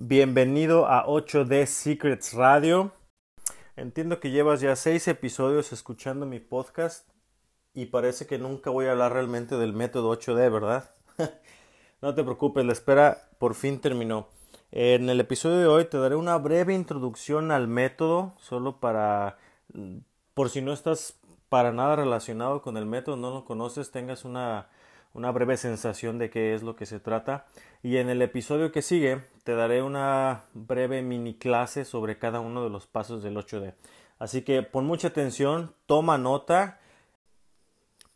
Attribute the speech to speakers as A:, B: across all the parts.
A: Bienvenido a 8D Secrets Radio. Entiendo que llevas ya seis episodios escuchando mi podcast y parece que nunca voy a hablar realmente del método 8D, ¿verdad? no te preocupes, la espera por fin terminó. En el episodio de hoy te daré una breve introducción al método, solo para, por si no estás para nada relacionado con el método, no lo conoces, tengas una una breve sensación de qué es lo que se trata. Y en el episodio que sigue te daré una breve mini clase sobre cada uno de los pasos del 8D. Así que pon mucha atención, toma nota.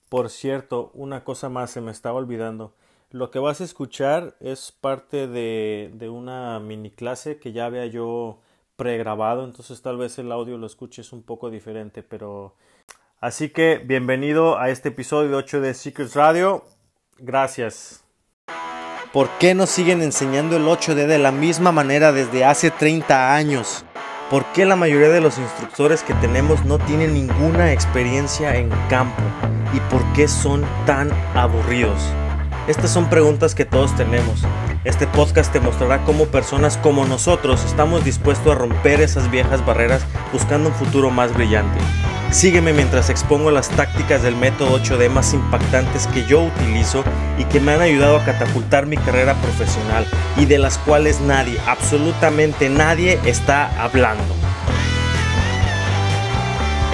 A: Por cierto, una cosa más se me estaba olvidando. Lo que vas a escuchar es parte de, de una mini clase que ya había yo pregrabado, entonces tal vez el audio lo escuches un poco diferente, pero... Así que bienvenido a este episodio 8 de Secrets Radio. Gracias.
B: ¿Por qué nos siguen enseñando el 8D de la misma manera desde hace 30 años? ¿Por qué la mayoría de los instructores que tenemos no tienen ninguna experiencia en campo? ¿Y por qué son tan aburridos? Estas son preguntas que todos tenemos. Este podcast te mostrará cómo personas como nosotros estamos dispuestos a romper esas viejas barreras buscando un futuro más brillante. Sígueme mientras expongo las tácticas del método 8D más impactantes que yo utilizo y que me han ayudado a catapultar mi carrera profesional y de las cuales nadie, absolutamente nadie está hablando.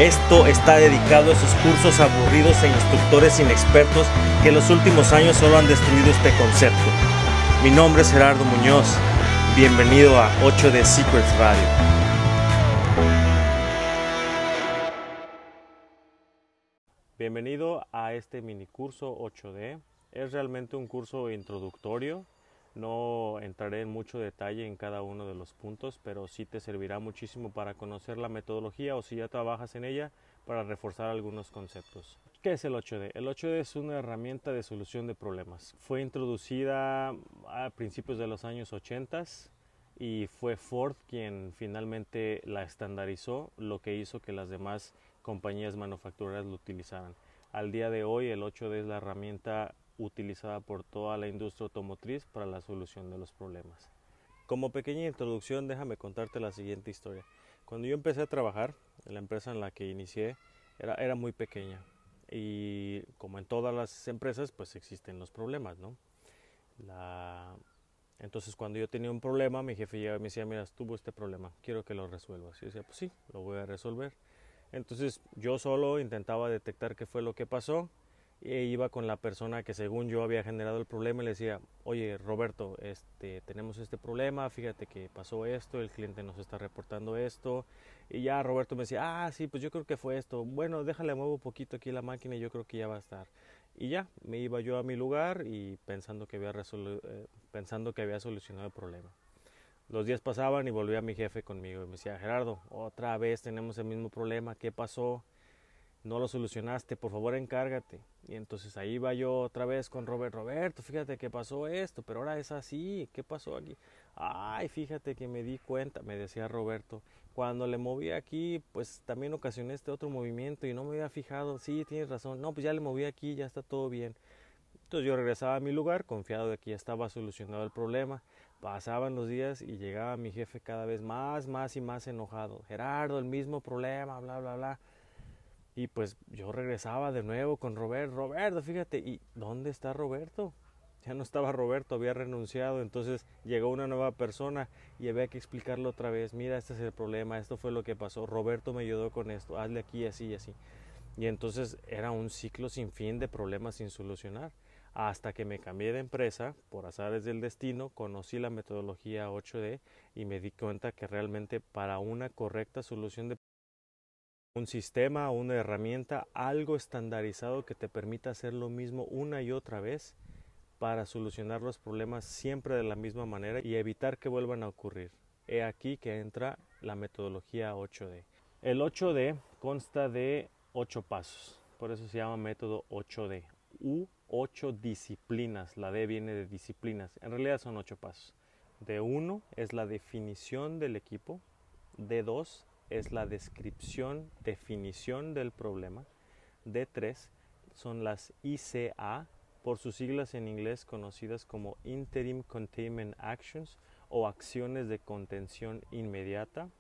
B: Esto está dedicado a esos cursos aburridos e instructores inexpertos que en los últimos años solo han destruido este concepto. Mi nombre es Gerardo Muñoz. Bienvenido a 8D Secrets Radio.
A: Bienvenido a este mini curso 8D. Es realmente un curso introductorio. No entraré en mucho detalle en cada uno de los puntos, pero sí te servirá muchísimo para conocer la metodología o si ya trabajas en ella para reforzar algunos conceptos. ¿Qué es el 8D? El 8D es una herramienta de solución de problemas. Fue introducida a principios de los años 80 y fue Ford quien finalmente la estandarizó, lo que hizo que las demás compañías manufactureras lo utilizaran. Al día de hoy el 8D es la herramienta utilizada por toda la industria automotriz para la solución de los problemas. Como pequeña introducción déjame contarte la siguiente historia. Cuando yo empecé a trabajar la empresa en la que inicié era, era muy pequeña y como en todas las empresas pues existen los problemas, ¿no? La... Entonces cuando yo tenía un problema mi jefe llegaba y me decía, mira, tuvo este problema, quiero que lo resuelvas. Y yo decía, pues sí, lo voy a resolver. Entonces yo solo intentaba detectar qué fue lo que pasó e iba con la persona que según yo había generado el problema y le decía, oye Roberto, este, tenemos este problema, fíjate que pasó esto, el cliente nos está reportando esto. Y ya Roberto me decía, ah, sí, pues yo creo que fue esto. Bueno, déjale, muevo un poquito aquí la máquina y yo creo que ya va a estar. Y ya, me iba yo a mi lugar y pensando que había, eh, pensando que había solucionado el problema. Los días pasaban y volvía mi jefe conmigo y me decía, Gerardo, otra vez tenemos el mismo problema, ¿qué pasó? No lo solucionaste, por favor encárgate. Y entonces ahí iba yo otra vez con Robert, Roberto, fíjate que pasó esto, pero ahora es así, ¿qué pasó aquí? Ay, fíjate que me di cuenta, me decía Roberto, cuando le moví aquí, pues también ocasioné este otro movimiento y no me había fijado, sí, tienes razón, no, pues ya le moví aquí, ya está todo bien. Entonces yo regresaba a mi lugar, confiado de que ya estaba solucionado el problema. Pasaban los días y llegaba mi jefe cada vez más, más y más enojado. Gerardo, el mismo problema, bla, bla, bla. Y pues yo regresaba de nuevo con Roberto. Roberto, fíjate, ¿y dónde está Roberto? Ya no estaba Roberto, había renunciado. Entonces llegó una nueva persona y había que explicarlo otra vez. Mira, este es el problema, esto fue lo que pasó. Roberto me ayudó con esto, hazle aquí, así y así. Y entonces era un ciclo sin fin de problemas sin solucionar hasta que me cambié de empresa, por azares del destino, conocí la metodología 8D y me di cuenta que realmente para una correcta solución de un sistema, una herramienta, algo estandarizado que te permita hacer lo mismo una y otra vez para solucionar los problemas siempre de la misma manera y evitar que vuelvan a ocurrir. He aquí que entra la metodología 8D. El 8D consta de 8 pasos, por eso se llama método 8D. U ocho disciplinas. La D viene de disciplinas. En realidad son ocho pasos. De uno es la definición del equipo. De dos es la descripción, definición del problema. De tres son las ICA, por sus siglas en inglés conocidas como Interim Containment Actions o acciones de contención inmediata.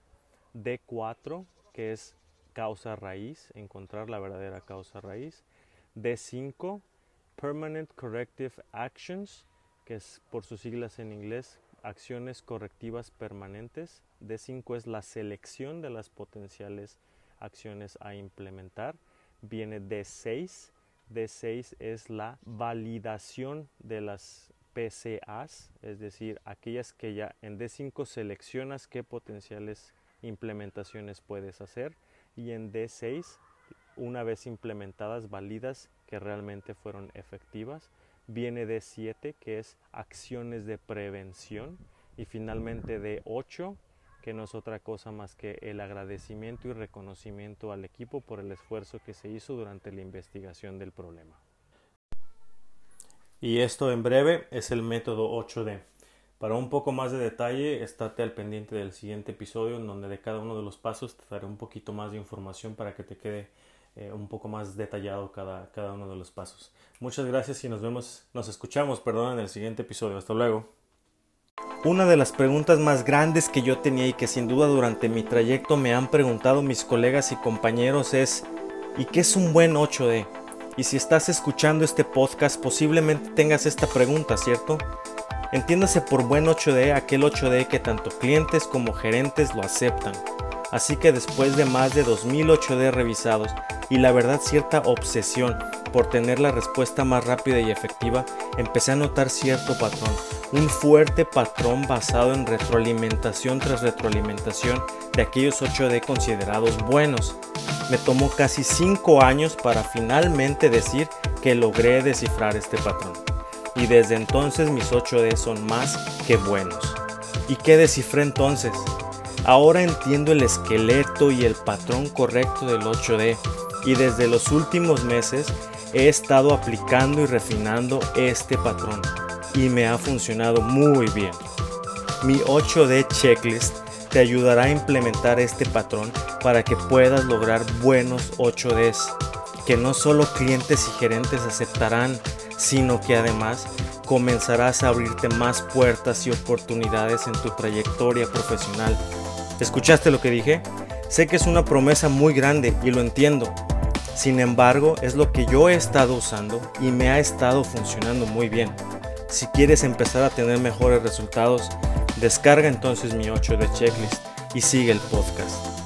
A: D4, que es causa raíz, encontrar la verdadera causa raíz. D5, Permanent Corrective Actions, que es por sus siglas en inglés, acciones correctivas permanentes. D5 es la selección de las potenciales acciones a implementar. Viene D6. D6 es la validación de las PCAs, es decir, aquellas que ya en D5 seleccionas qué potenciales implementaciones puedes hacer y en D6 una vez implementadas validas que realmente fueron efectivas. Viene D7 que es acciones de prevención y finalmente D8 que no es otra cosa más que el agradecimiento y reconocimiento al equipo por el esfuerzo que se hizo durante la investigación del problema. Y esto en breve es el método 8D. Para un poco más de detalle, estate al pendiente del siguiente episodio en donde de cada uno de los pasos te daré un poquito más de información para que te quede eh, un poco más detallado cada, cada uno de los pasos. Muchas gracias y nos vemos, nos escuchamos, perdón, en el siguiente episodio. Hasta luego.
B: Una de las preguntas más grandes que yo tenía y que sin duda durante mi trayecto me han preguntado mis colegas y compañeros es ¿y qué es un buen 8D? Y si estás escuchando este podcast posiblemente tengas esta pregunta, ¿cierto? Entiéndase por buen 8D aquel 8D que tanto clientes como gerentes lo aceptan. Así que después de más de 2000 8D revisados y la verdad cierta obsesión por tener la respuesta más rápida y efectiva, empecé a notar cierto patrón un fuerte patrón basado en retroalimentación tras retroalimentación de aquellos 8D considerados buenos. Me tomó casi 5 años para finalmente decir que logré descifrar este patrón. Y desde entonces mis 8D son más que buenos. ¿Y qué descifré entonces? Ahora entiendo el esqueleto y el patrón correcto del 8D y desde los últimos meses he estado aplicando y refinando este patrón y me ha funcionado muy bien. Mi 8D checklist te ayudará a implementar este patrón para que puedas lograr buenos 8Ds que no solo clientes y gerentes aceptarán, sino que además comenzarás a abrirte más puertas y oportunidades en tu trayectoria profesional. ¿Escuchaste lo que dije? Sé que es una promesa muy grande y lo entiendo. Sin embargo, es lo que yo he estado usando y me ha estado funcionando muy bien. Si quieres empezar a tener mejores resultados, descarga entonces mi 8 de checklist y sigue el podcast.